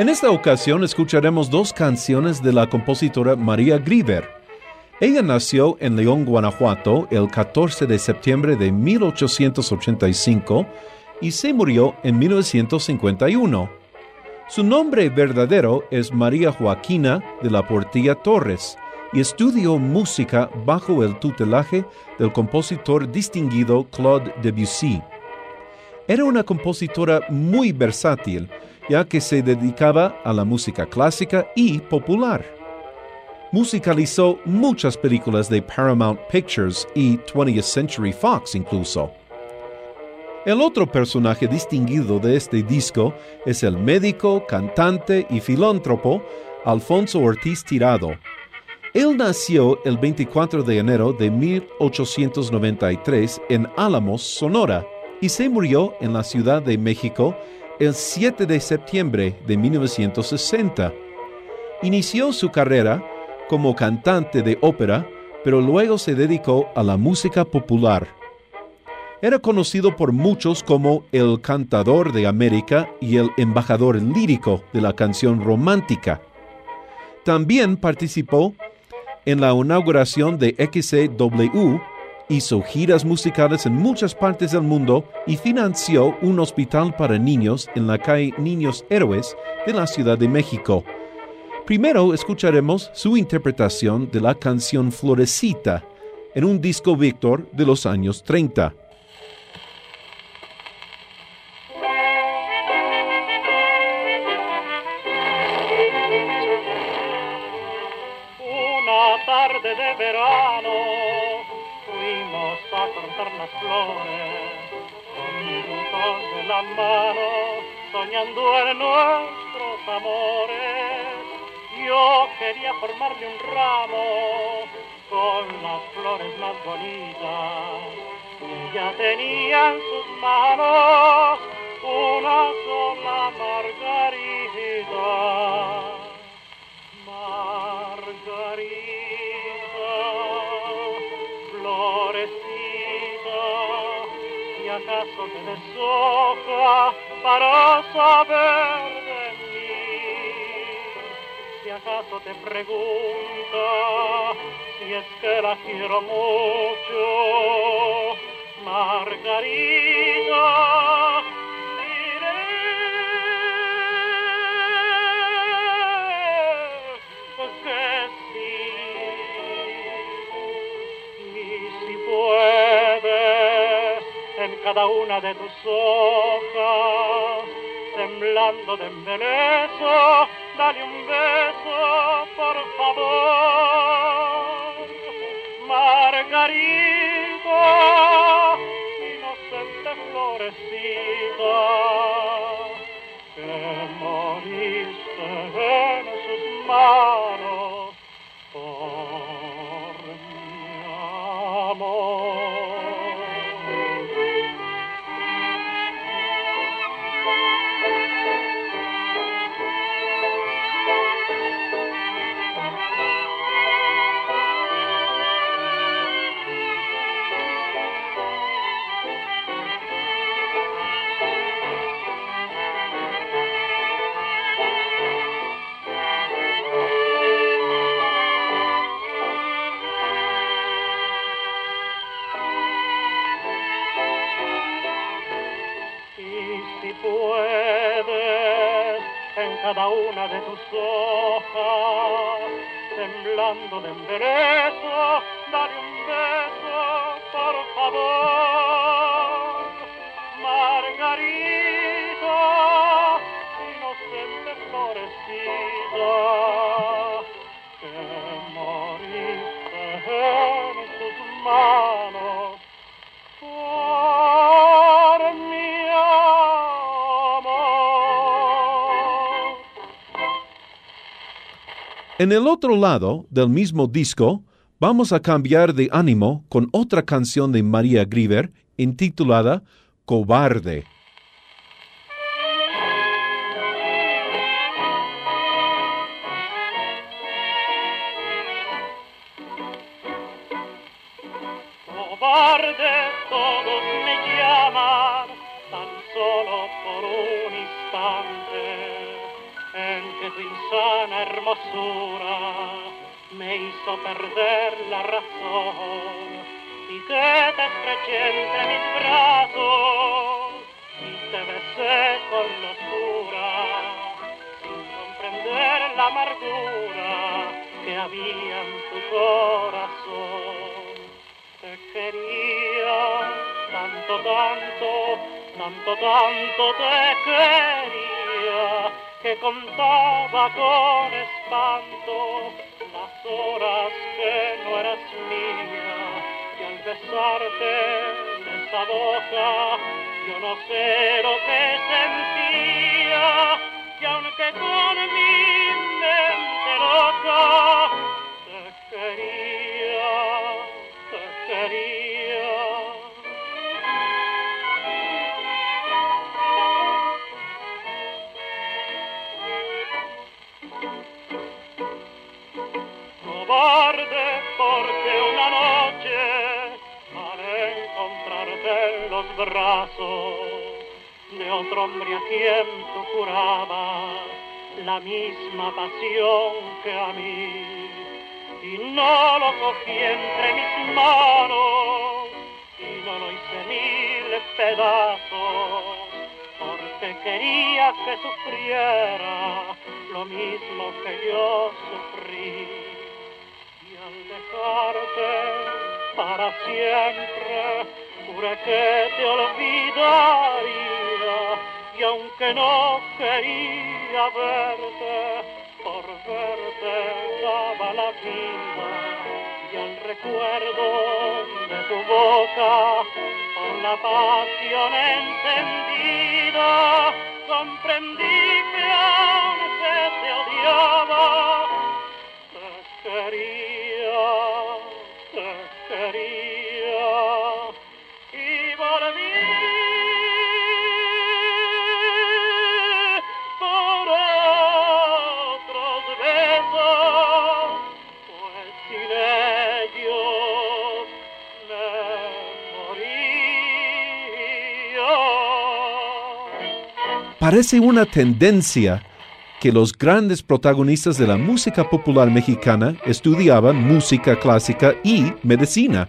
En esta ocasión escucharemos dos canciones de la compositora María Grieber. Ella nació en León, Guanajuato, el 14 de septiembre de 1885 y se murió en 1951. Su nombre verdadero es María Joaquina de la Portilla Torres y estudió música bajo el tutelaje del compositor distinguido Claude Debussy. Era una compositora muy versátil, ya que se dedicaba a la música clásica y popular. Musicalizó muchas películas de Paramount Pictures y 20th Century Fox incluso. El otro personaje distinguido de este disco es el médico, cantante y filántropo Alfonso Ortiz Tirado. Él nació el 24 de enero de 1893 en Álamos, Sonora, y se murió en la Ciudad de México el 7 de septiembre de 1960. Inició su carrera como cantante de ópera, pero luego se dedicó a la música popular. Era conocido por muchos como el cantador de América y el embajador lírico de la canción romántica. También participó en la inauguración de XCW hizo giras musicales en muchas partes del mundo y financió un hospital para niños en la calle Niños Héroes de la Ciudad de México. Primero escucharemos su interpretación de la canción Florecita en un disco Víctor de los años 30. Una tarde de verano cortar las flores, juntos de la mano, soñando en nuestros amores. Yo quería formarle un ramo con las flores más bonitas, y ella tenía en sus manos una sola margarita. Deshoja para saber de mí. Si acaso te pregunta si es que la quiero mucho, Margarita. Cada una de tus hojas, temblando de embeleso, dale un beso, por favor. Margarita, inocente florecita, que moriste en sus manos cada una de tus hojas, temblando de enderezo, dale un beso, por favor. En el otro lado del mismo disco, vamos a cambiar de ánimo con otra canción de María Grieber intitulada Cobarde. Cobarde todos hermosura me hizo perder la razón. Y que te estreché entre mis brazos y te besé con locura, sin comprender la amargura que había en tu corazón. Te quería, tanto, tanto, tanto, tanto te quería, que contaba con espanto las horas que no eras mía, y al besarte en esa boca, yo no sé lo que sentía, y aunque con mi mente loca de otro hombre a quien tú jurabas la misma pasión que a mí. Y no lo cogí entre mis manos y no lo hice mil pedazos porque quería que sufriera lo mismo que yo sufrí. Y al dejarte para siempre juré que te olvidaría y aunque no quería verte por verte daba la vida y al recuerdo de tu boca por la pasión encendida comprendí Parece una tendencia que los grandes protagonistas de la música popular mexicana estudiaban música clásica y medicina.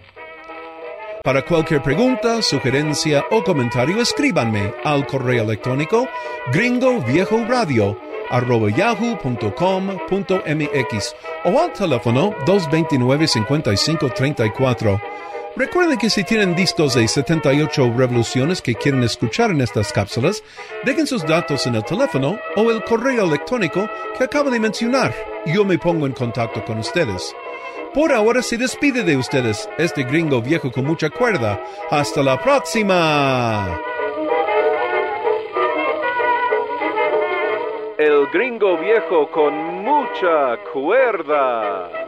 Para cualquier pregunta, sugerencia o comentario, escríbanme al correo electrónico gringoviejoradio arroba yahoo.com.mx o al teléfono 229-5534. Recuerden que si tienen discos de 78 revoluciones que quieren escuchar en estas cápsulas, dejen sus datos en el teléfono o el correo electrónico que acabo de mencionar yo me pongo en contacto con ustedes. Por ahora se despide de ustedes este gringo viejo con mucha cuerda. Hasta la próxima. El gringo viejo con mucha cuerda.